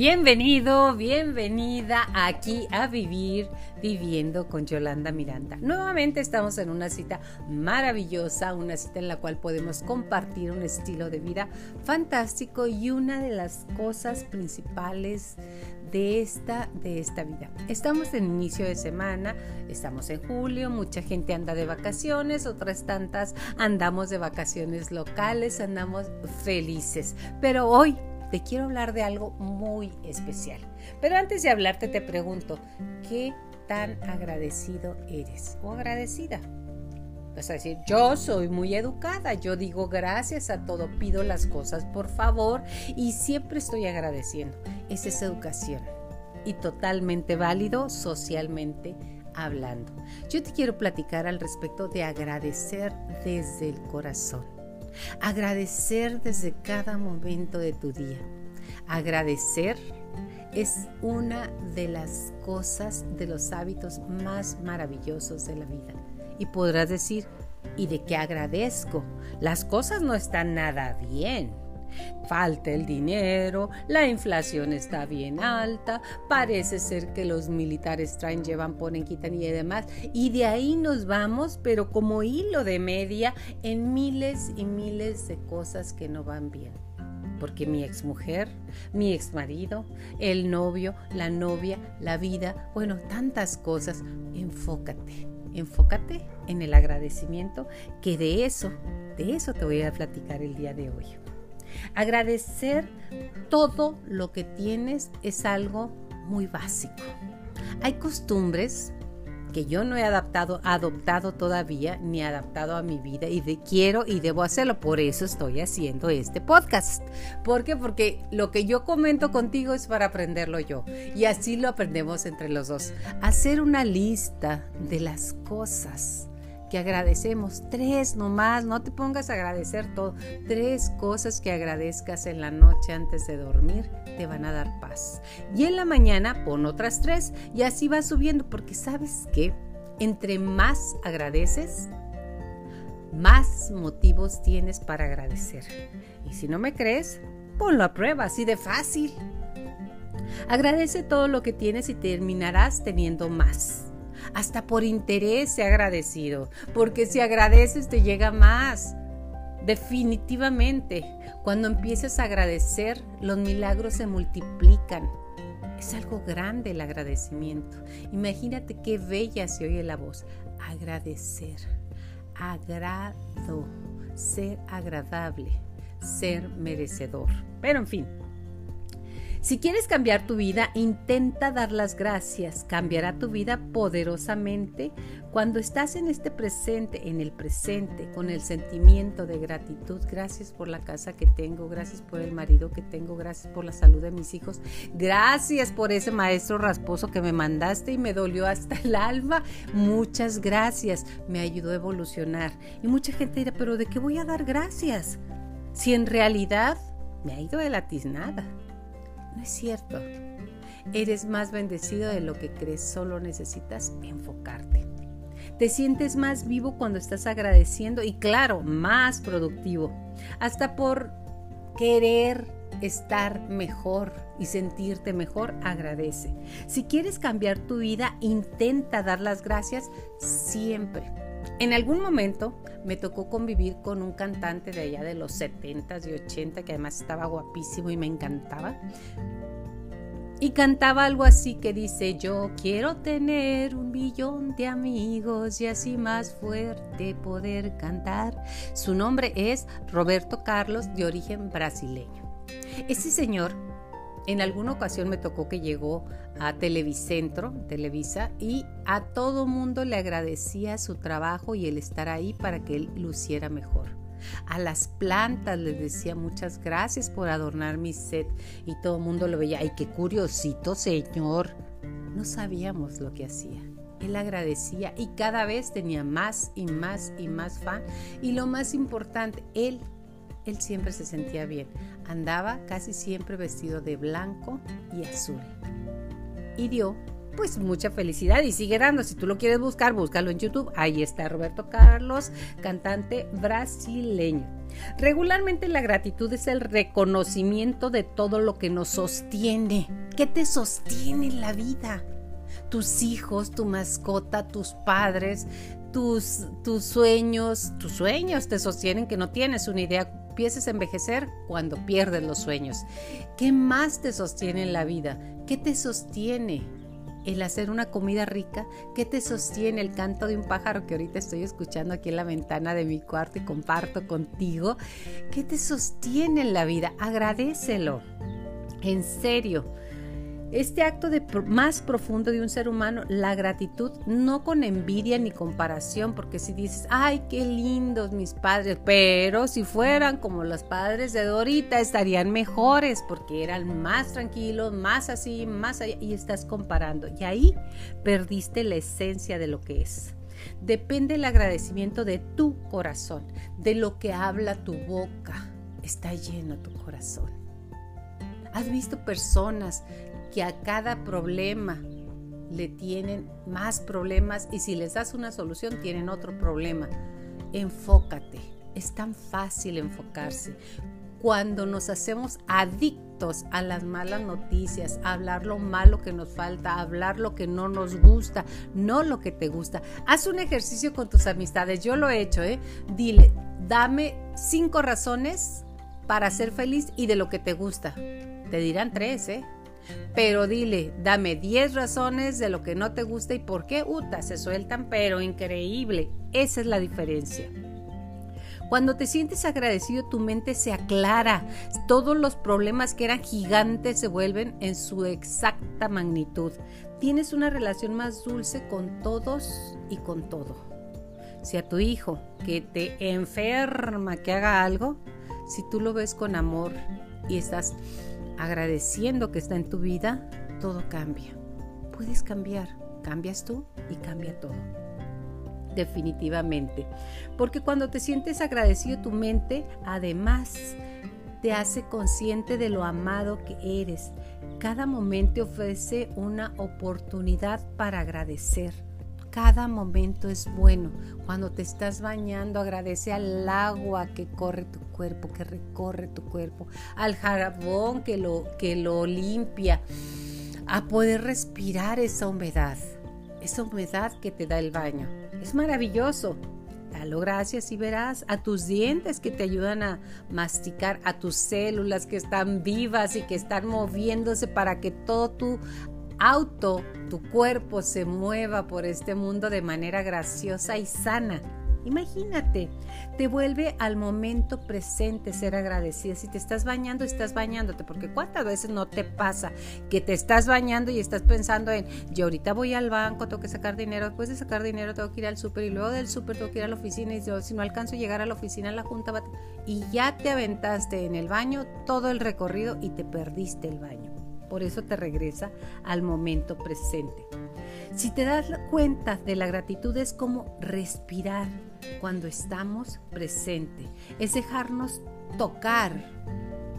Bienvenido, bienvenida aquí a vivir viviendo con Yolanda Miranda. Nuevamente estamos en una cita maravillosa, una cita en la cual podemos compartir un estilo de vida fantástico y una de las cosas principales de esta, de esta vida. Estamos en inicio de semana, estamos en julio, mucha gente anda de vacaciones, otras tantas andamos de vacaciones locales, andamos felices. Pero hoy te quiero hablar de algo muy especial. Pero antes de hablarte te pregunto, ¿qué tan agradecido eres o agradecida? Vas a decir, yo soy muy educada, yo digo gracias a todo, pido las cosas por favor y siempre estoy agradeciendo. Esa es educación y totalmente válido socialmente hablando. Yo te quiero platicar al respecto de agradecer desde el corazón. Agradecer desde cada momento de tu día. Agradecer es una de las cosas, de los hábitos más maravillosos de la vida. Y podrás decir, ¿y de qué agradezco? Las cosas no están nada bien. Falta el dinero, la inflación está bien alta, parece ser que los militares traen, llevan, ponen, quitan y demás. Y de ahí nos vamos, pero como hilo de media, en miles y miles de cosas que no van bien. Porque mi exmujer, mi exmarido, el novio, la novia, la vida, bueno, tantas cosas, enfócate enfócate en el agradecimiento, que de eso, de eso te voy a platicar el día de hoy. Agradecer todo lo que tienes es algo muy básico. Hay costumbres que yo no he adaptado, adoptado todavía, ni adaptado a mi vida y de, quiero y debo hacerlo. Por eso estoy haciendo este podcast. ¿Por qué? Porque lo que yo comento contigo es para aprenderlo yo. Y así lo aprendemos entre los dos. Hacer una lista de las cosas que agradecemos. Tres nomás, no te pongas a agradecer todo. Tres cosas que agradezcas en la noche antes de dormir te van a dar paz. Y en la mañana pon otras tres y así va subiendo porque sabes que entre más agradeces, más motivos tienes para agradecer. Y si no me crees, ponlo a prueba, así de fácil. Agradece todo lo que tienes y terminarás teniendo más hasta por interés he agradecido, porque si agradeces te llega más. Definitivamente, cuando empieces a agradecer, los milagros se multiplican. Es algo grande el agradecimiento. Imagínate qué bella se oye la voz. Agradecer. Agrado. Ser agradable. Ser merecedor. Pero en fin, si quieres cambiar tu vida, intenta dar las gracias. Cambiará tu vida poderosamente cuando estás en este presente, en el presente, con el sentimiento de gratitud. Gracias por la casa que tengo, gracias por el marido que tengo, gracias por la salud de mis hijos, gracias por ese maestro rasposo que me mandaste y me dolió hasta el alma. Muchas gracias, me ayudó a evolucionar. Y mucha gente dirá, pero ¿de qué voy a dar gracias? Si en realidad me ha ido de la tiznada. Es cierto. Eres más bendecido de lo que crees, solo necesitas enfocarte. Te sientes más vivo cuando estás agradeciendo y claro, más productivo. Hasta por querer estar mejor y sentirte mejor, agradece. Si quieres cambiar tu vida, intenta dar las gracias siempre. En algún momento me tocó convivir con un cantante de allá de los 70s y 80 que además estaba guapísimo y me encantaba. Y cantaba algo así que dice, yo quiero tener un millón de amigos y así más fuerte poder cantar. Su nombre es Roberto Carlos, de origen brasileño. Ese señor en alguna ocasión me tocó que llegó a Televicentro, Televisa, y a todo mundo le agradecía su trabajo y el estar ahí para que él luciera mejor. A las plantas les decía muchas gracias por adornar mi set y todo el mundo lo veía. ¡Ay, qué curiosito, señor! No sabíamos lo que hacía. Él agradecía y cada vez tenía más y más y más fan. Y lo más importante, él él siempre se sentía bien. Andaba casi siempre vestido de blanco y azul. Y dio pues mucha felicidad y sigue dando. Si tú lo quieres buscar, búscalo en YouTube. Ahí está Roberto Carlos, cantante brasileño. Regularmente la gratitud es el reconocimiento de todo lo que nos sostiene. ¿Qué te sostiene en la vida? Tus hijos, tu mascota, tus padres, tus, tus sueños. Tus sueños te sostienen que no tienes una idea empieces a envejecer cuando pierdes los sueños. ¿Qué más te sostiene en la vida? ¿Qué te sostiene? el hacer una comida rica, ¿qué te sostiene el canto de un pájaro que ahorita estoy escuchando aquí en la ventana de mi cuarto y comparto contigo? ¿Qué te sostiene en la vida? Agradecelo. En serio, este acto de más profundo de un ser humano, la gratitud, no con envidia ni comparación, porque si dices, ay, qué lindos mis padres, pero si fueran como los padres de Dorita, estarían mejores, porque eran más tranquilos, más así, más allá, y estás comparando. Y ahí perdiste la esencia de lo que es. Depende el agradecimiento de tu corazón, de lo que habla tu boca. Está lleno tu corazón. ¿Has visto personas que a cada problema le tienen más problemas y si les das una solución tienen otro problema. Enfócate. Es tan fácil enfocarse. Cuando nos hacemos adictos a las malas noticias, a hablar lo malo que nos falta, a hablar lo que no nos gusta, no lo que te gusta. Haz un ejercicio con tus amistades. Yo lo he hecho, ¿eh? Dile, dame cinco razones para ser feliz y de lo que te gusta. Te dirán tres, ¿eh? Pero dile, dame 10 razones de lo que no te gusta y por qué, uta, se sueltan, pero increíble. Esa es la diferencia. Cuando te sientes agradecido, tu mente se aclara. Todos los problemas que eran gigantes se vuelven en su exacta magnitud. Tienes una relación más dulce con todos y con todo. Si a tu hijo que te enferma que haga algo, si tú lo ves con amor y estás agradeciendo que está en tu vida, todo cambia. Puedes cambiar, cambias tú y cambia todo. Definitivamente. Porque cuando te sientes agradecido, tu mente además te hace consciente de lo amado que eres. Cada momento ofrece una oportunidad para agradecer cada momento es bueno. Cuando te estás bañando, agradece al agua que corre tu cuerpo, que recorre tu cuerpo, al jabón que lo, que lo limpia, a poder respirar esa humedad, esa humedad que te da el baño. Es maravilloso. Dalo gracias y verás a tus dientes que te ayudan a masticar, a tus células que están vivas y que están moviéndose para que todo tu auto, tu cuerpo se mueva por este mundo de manera graciosa y sana. Imagínate, te vuelve al momento presente ser agradecida. Si te estás bañando, estás bañándote, porque cuántas veces no te pasa que te estás bañando y estás pensando en, yo ahorita voy al banco, tengo que sacar dinero, después de sacar dinero tengo que ir al súper y luego del súper tengo que ir a la oficina y si no alcanzo a llegar a la oficina, la junta y ya te aventaste en el baño todo el recorrido y te perdiste el baño por eso te regresa al momento presente. Si te das cuenta de la gratitud es como respirar cuando estamos presente, es dejarnos tocar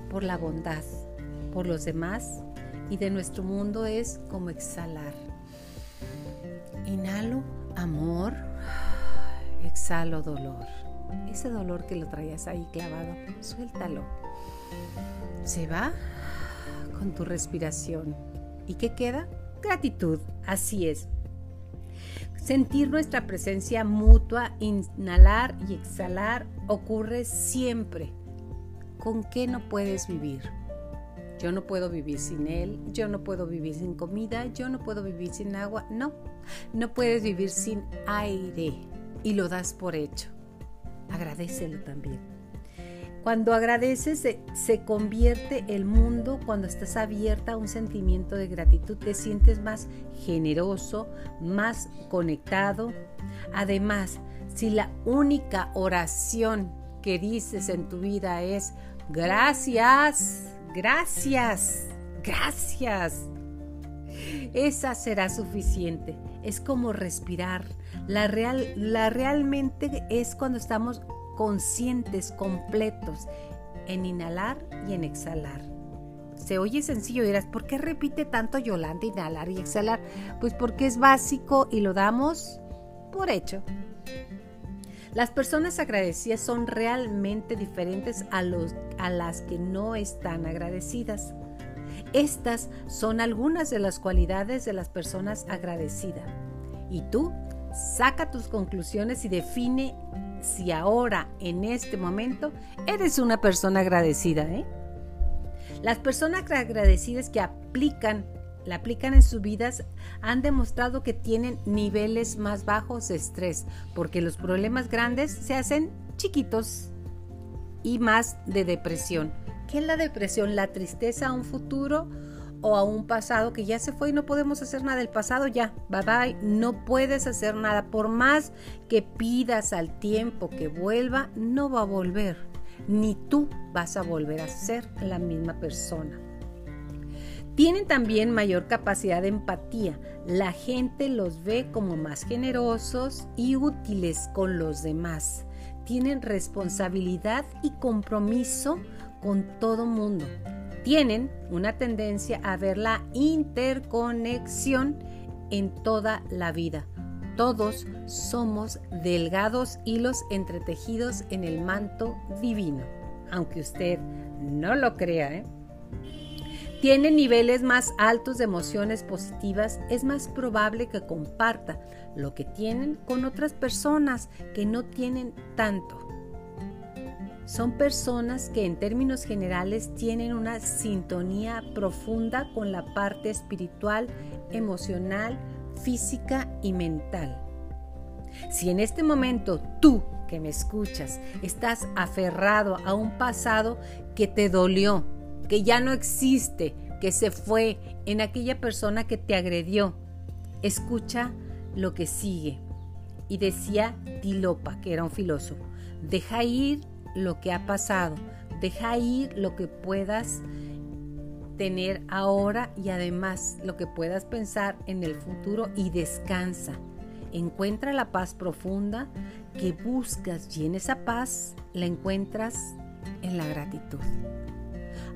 por la bondad, por los demás y de nuestro mundo es como exhalar. Inhalo amor, exhalo dolor. Ese dolor que lo traías ahí clavado, suéltalo. Se va con tu respiración. ¿Y qué queda? Gratitud, así es. Sentir nuestra presencia mutua, inhalar y exhalar ocurre siempre. ¿Con qué no puedes vivir? Yo no puedo vivir sin él, yo no puedo vivir sin comida, yo no puedo vivir sin agua. No, no puedes vivir sin aire y lo das por hecho. Agradecelo también. Cuando agradeces se, convierte el mundo, cuando estás abierta a un sentimiento de gratitud, te sientes más generoso, más conectado. Además, si la única oración que dices en tu vida es gracias, gracias, gracias, esa será suficiente. Es como respirar. La, real, la realmente es cuando estamos conscientes, completos, en inhalar y en exhalar. Se oye sencillo, dirás, ¿por qué repite tanto Yolanda inhalar y exhalar? Pues porque es básico y lo damos por hecho. Las personas agradecidas son realmente diferentes a, los, a las que no están agradecidas. Estas son algunas de las cualidades de las personas agradecidas. Y tú saca tus conclusiones y define si ahora, en este momento, eres una persona agradecida. ¿eh? Las personas agradecidas que aplican la aplican en sus vidas han demostrado que tienen niveles más bajos de estrés, porque los problemas grandes se hacen chiquitos y más de depresión. ¿Qué es la depresión? La tristeza a un futuro o a un pasado que ya se fue y no podemos hacer nada. El pasado ya, bye bye, no puedes hacer nada. Por más que pidas al tiempo que vuelva, no va a volver. Ni tú vas a volver a ser la misma persona. Tienen también mayor capacidad de empatía. La gente los ve como más generosos y útiles con los demás. Tienen responsabilidad y compromiso con todo mundo. Tienen una tendencia a ver la interconexión en toda la vida. Todos somos delgados hilos entretejidos en el manto divino, aunque usted no lo crea. ¿eh? tiene niveles más altos de emociones positivas, es más probable que comparta lo que tienen con otras personas que no tienen tanto. Son personas que en términos generales tienen una sintonía profunda con la parte espiritual, emocional, física y mental. Si en este momento tú que me escuchas estás aferrado a un pasado que te dolió, que ya no existe, que se fue en aquella persona que te agredió. Escucha lo que sigue. Y decía Tilopa, que era un filósofo, deja ir lo que ha pasado, deja ir lo que puedas tener ahora y además lo que puedas pensar en el futuro y descansa. Encuentra la paz profunda que buscas y en esa paz la encuentras en la gratitud.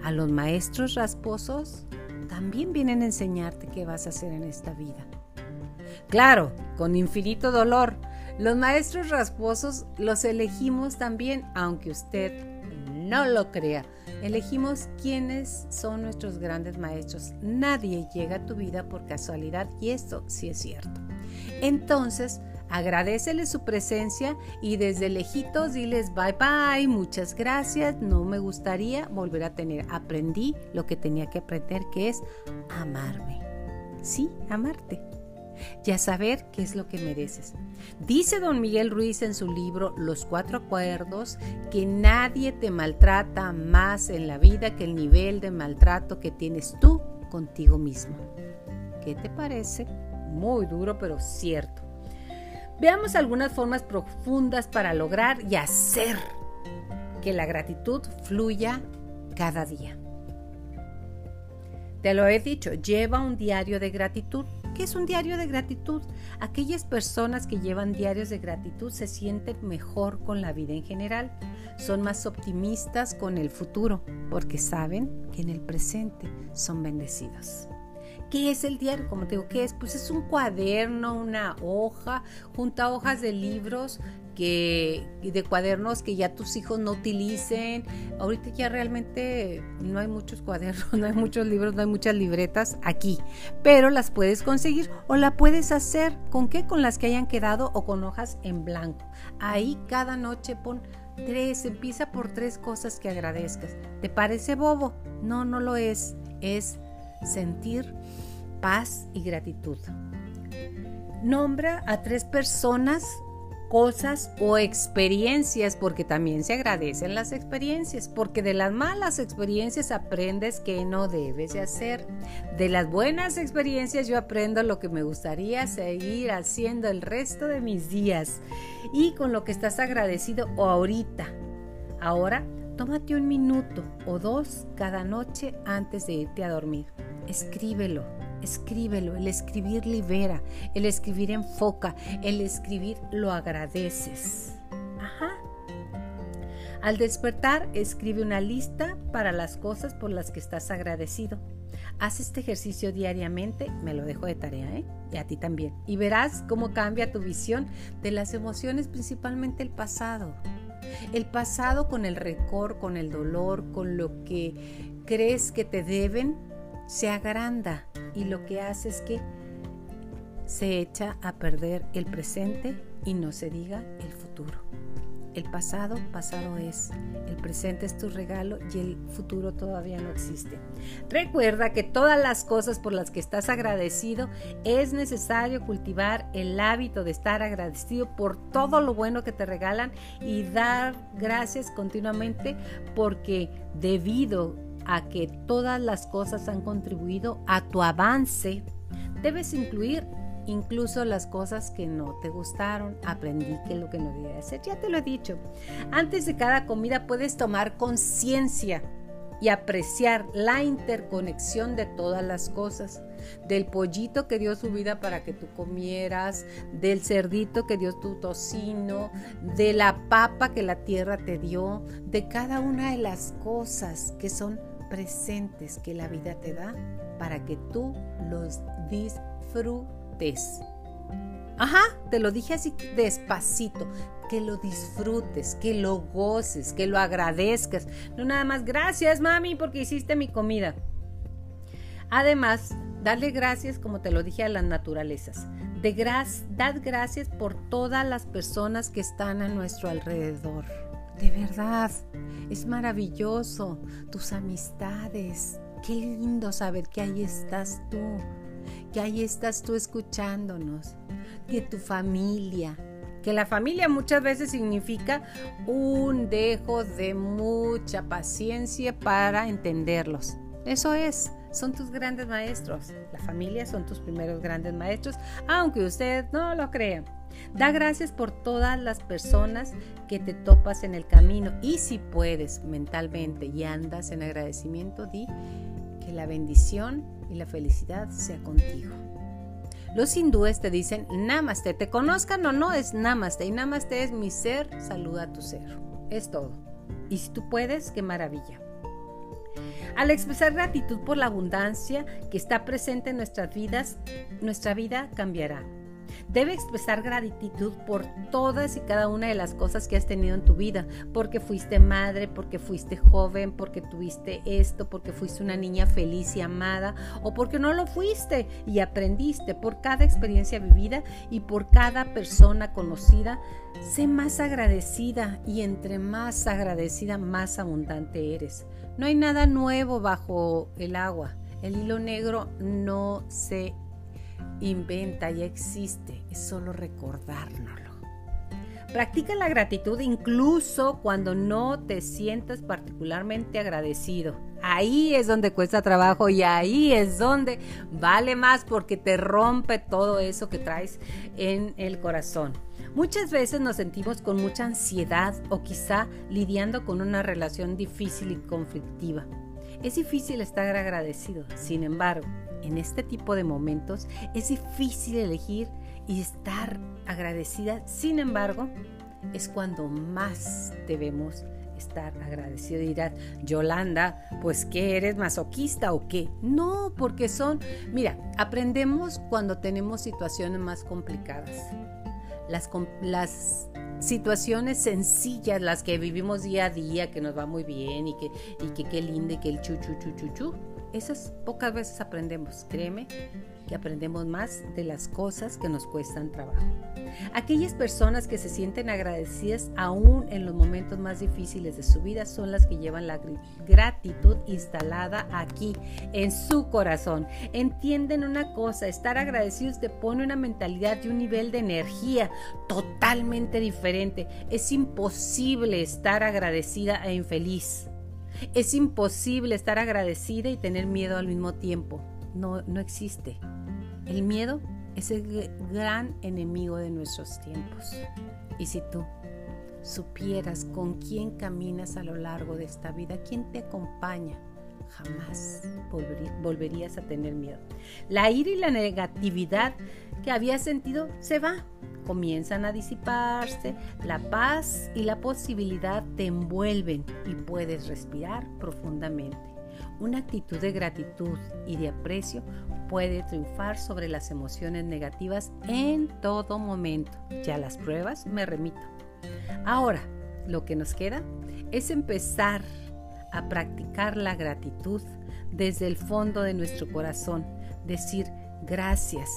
A los maestros rasposos también vienen a enseñarte qué vas a hacer en esta vida. Claro, con infinito dolor. Los maestros rasposos los elegimos también, aunque usted no lo crea. Elegimos quiénes son nuestros grandes maestros. Nadie llega a tu vida por casualidad y esto sí es cierto. Entonces, Agradecele su presencia y desde lejitos diles bye bye, muchas gracias, no me gustaría volver a tener. Aprendí lo que tenía que aprender, que es amarme. Sí, amarte. Ya saber qué es lo que mereces. Dice don Miguel Ruiz en su libro Los Cuatro Acuerdos que nadie te maltrata más en la vida que el nivel de maltrato que tienes tú contigo mismo. ¿Qué te parece? Muy duro, pero cierto. Veamos algunas formas profundas para lograr y hacer que la gratitud fluya cada día. Te lo he dicho, lleva un diario de gratitud. ¿Qué es un diario de gratitud? Aquellas personas que llevan diarios de gratitud se sienten mejor con la vida en general, son más optimistas con el futuro, porque saben que en el presente son bendecidos. ¿Qué es el diario? Como te digo, ¿qué es? Pues es un cuaderno, una hoja, junta hojas de libros que de cuadernos que ya tus hijos no utilicen. Ahorita ya realmente no hay muchos cuadernos, no hay muchos libros, no hay muchas libretas aquí, pero las puedes conseguir o la puedes hacer con qué? Con las que hayan quedado o con hojas en blanco. Ahí cada noche pon tres, empieza por tres cosas que agradezcas. ¿Te parece bobo? No, no lo es. Es sentir paz y gratitud. Nombra a tres personas, cosas o experiencias, porque también se agradecen las experiencias, porque de las malas experiencias aprendes que no debes de hacer. De las buenas experiencias yo aprendo lo que me gustaría seguir haciendo el resto de mis días y con lo que estás agradecido ahorita. Ahora, tómate un minuto o dos cada noche antes de irte a dormir escríbelo, escríbelo. El escribir libera, el escribir enfoca, el escribir lo agradeces. Ajá. Al despertar, escribe una lista para las cosas por las que estás agradecido. Haz este ejercicio diariamente, me lo dejo de tarea, ¿eh? Y a ti también. Y verás cómo cambia tu visión de las emociones, principalmente el pasado. El pasado con el récord, con el dolor, con lo que crees que te deben, se agranda y lo que hace es que se echa a perder el presente y no se diga el futuro. El pasado, pasado es. El presente es tu regalo y el futuro todavía no existe. Recuerda que todas las cosas por las que estás agradecido es necesario cultivar el hábito de estar agradecido por todo lo bueno que te regalan y dar gracias continuamente porque debido a que todas las cosas han contribuido a tu avance, debes incluir incluso las cosas que no te gustaron. Aprendí que lo que no debía hacer, ya te lo he dicho. Antes de cada comida puedes tomar conciencia y apreciar la interconexión de todas las cosas. Del pollito que dio su vida para que tú comieras, del cerdito que dio tu tocino, de la papa que la tierra te dio, de cada una de las cosas que son presentes que la vida te da para que tú los disfrutes Ajá, te lo dije así despacito, que lo disfrutes, que lo goces, que lo agradezcas. No nada más, gracias mami porque hiciste mi comida. Además, darle gracias, como te lo dije, a las naturalezas. De dad gracias por todas las personas que están a nuestro alrededor. De verdad, es maravilloso. Tus amistades. Qué lindo saber que ahí estás tú que ahí estás tú escuchándonos, que tu familia, que la familia muchas veces significa un dejo de mucha paciencia para entenderlos. Eso es, son tus grandes maestros. La familia son tus primeros grandes maestros, aunque usted no lo crea. Da gracias por todas las personas que te topas en el camino y si puedes mentalmente y andas en agradecimiento, di que la bendición y la felicidad sea contigo. Los hindúes te dicen Namaste, te conozcan o no es Namaste y Namaste es mi ser, saluda a tu ser. Es todo. Y si tú puedes, qué maravilla. Al expresar gratitud por la abundancia que está presente en nuestras vidas, nuestra vida cambiará. Debe expresar gratitud por todas y cada una de las cosas que has tenido en tu vida, porque fuiste madre, porque fuiste joven, porque tuviste esto, porque fuiste una niña feliz y amada, o porque no lo fuiste y aprendiste por cada experiencia vivida y por cada persona conocida. Sé más agradecida y entre más agradecida, más abundante eres. No hay nada nuevo bajo el agua. El hilo negro no se inventa, ya existe, es solo recordárnoslo. Practica la gratitud incluso cuando no te sientas particularmente agradecido. Ahí es donde cuesta trabajo y ahí es donde vale más porque te rompe todo eso que traes en el corazón. Muchas veces nos sentimos con mucha ansiedad o quizá lidiando con una relación difícil y conflictiva. Es difícil estar agradecido, sin embargo, en este tipo de momentos es difícil elegir y estar agradecida. Sin embargo, es cuando más debemos estar agradecidos. Dirás, Yolanda, pues ¿qué eres masoquista o qué? No, porque son, mira, aprendemos cuando tenemos situaciones más complicadas. Las, las situaciones sencillas, las que vivimos día a día, que nos va muy bien y que, y que qué lindo y que el chu, chu, chu, chu esas pocas veces aprendemos, créeme que aprendemos más de las cosas que nos cuestan trabajo. Aquellas personas que se sienten agradecidas aún en los momentos más difíciles de su vida son las que llevan la gratitud instalada aquí, en su corazón. Entienden una cosa, estar agradecidos te pone una mentalidad y un nivel de energía totalmente diferente. Es imposible estar agradecida e infeliz. Es imposible estar agradecida y tener miedo al mismo tiempo. No, no existe. El miedo es el gran enemigo de nuestros tiempos. Y si tú supieras con quién caminas a lo largo de esta vida, quién te acompaña, jamás volverías a tener miedo. La ira y la negatividad que habías sentido se va comienzan a disiparse, la paz y la posibilidad te envuelven y puedes respirar profundamente. Una actitud de gratitud y de aprecio puede triunfar sobre las emociones negativas en todo momento. Ya las pruebas me remito. Ahora, lo que nos queda es empezar a practicar la gratitud desde el fondo de nuestro corazón. Decir gracias,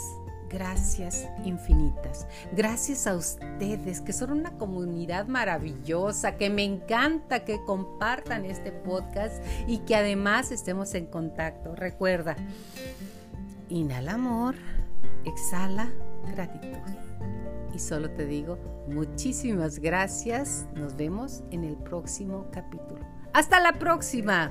gracias infinitas. Gracias a ustedes que son una comunidad maravillosa, que me encanta que compartan este podcast y que además estemos en contacto. Recuerda, inhala amor, exhala gratitud. Y solo te digo muchísimas gracias. Nos vemos en el próximo capítulo. Hasta la próxima.